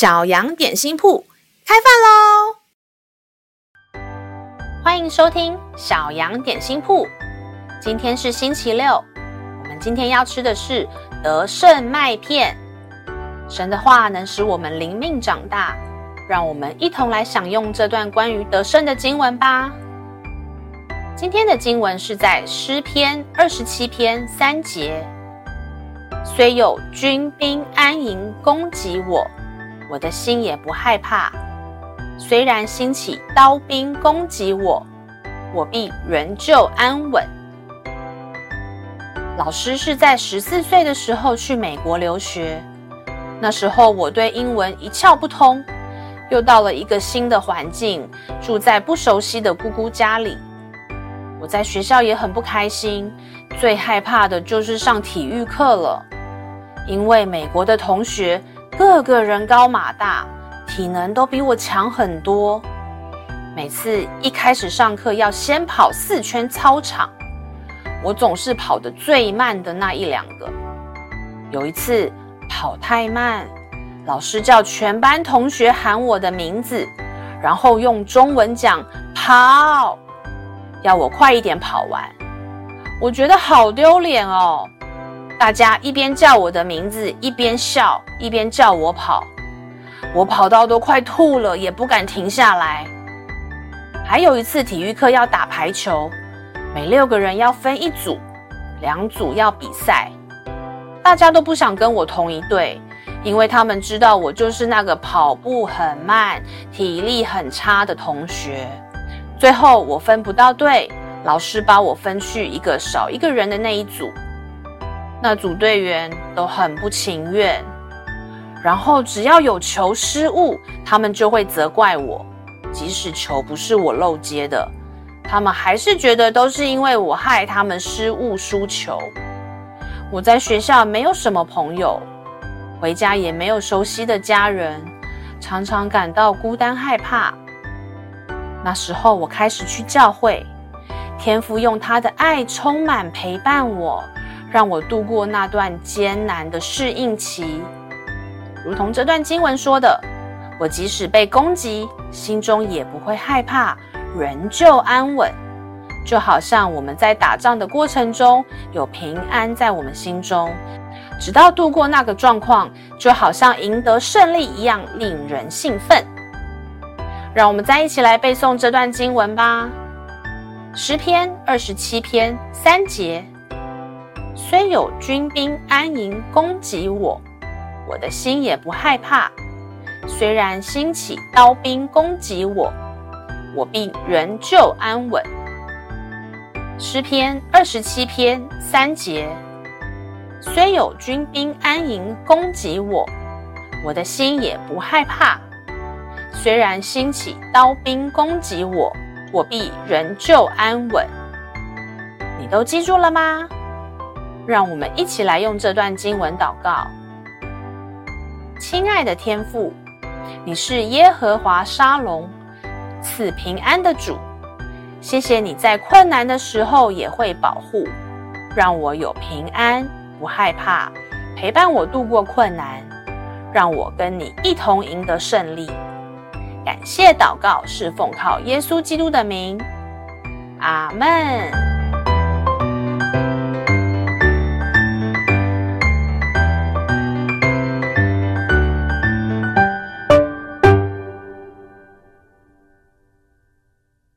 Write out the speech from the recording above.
小羊点心铺开饭喽！欢迎收听小羊点心铺。今天是星期六，我们今天要吃的是得胜麦片。神的话能使我们灵命长大，让我们一同来享用这段关于得胜的经文吧。今天的经文是在诗篇二十七篇三节。虽有军兵安营攻击我，我的心也不害怕；虽然兴起刀兵攻击我，我必仍旧安稳。老师是在十四岁的时候去美国留学，那时候我对英文一窍不通，又到了一个新的环境，住在不熟悉的姑姑家里。我在学校也很不开心，最害怕的就是上体育课了。因为美国的同学个个人高马大，体能都比我强很多。每次一开始上课要先跑四圈操场，我总是跑得最慢的那一两个。有一次跑太慢，老师叫全班同学喊我的名字，然后用中文讲“跑”，要我快一点跑完。我觉得好丢脸哦。大家一边叫我的名字，一边笑，一边叫我跑。我跑到都快吐了，也不敢停下来。还有一次体育课要打排球，每六个人要分一组，两组要比赛。大家都不想跟我同一队，因为他们知道我就是那个跑步很慢、体力很差的同学。最后我分不到队，老师把我分去一个少一个人的那一组。那组队员都很不情愿，然后只要有球失误，他们就会责怪我。即使球不是我漏接的，他们还是觉得都是因为我害他们失误输球。我在学校没有什么朋友，回家也没有熟悉的家人，常常感到孤单害怕。那时候我开始去教会，天父用他的爱充满陪伴我。让我度过那段艰难的适应期，如同这段经文说的，我即使被攻击，心中也不会害怕，仍旧安稳。就好像我们在打仗的过程中有平安在我们心中，直到度过那个状况，就好像赢得胜利一样，令人兴奋。让我们再一起来背诵这段经文吧，《诗篇》二十七篇三节。虽有军兵安营攻击我，我的心也不害怕。虽然兴起刀兵攻击我，我必仍旧安稳。诗篇二十七篇三节。虽有军兵安营攻击我，我的心也不害怕。虽然兴起刀兵攻击我，我必仍旧安稳。你都记住了吗？让我们一起来用这段经文祷告。亲爱的天父，你是耶和华沙龙，赐平安的主。谢谢你在困难的时候也会保护，让我有平安，不害怕，陪伴我度过困难，让我跟你一同赢得胜利。感谢祷告，是奉靠耶稣基督的名。阿门。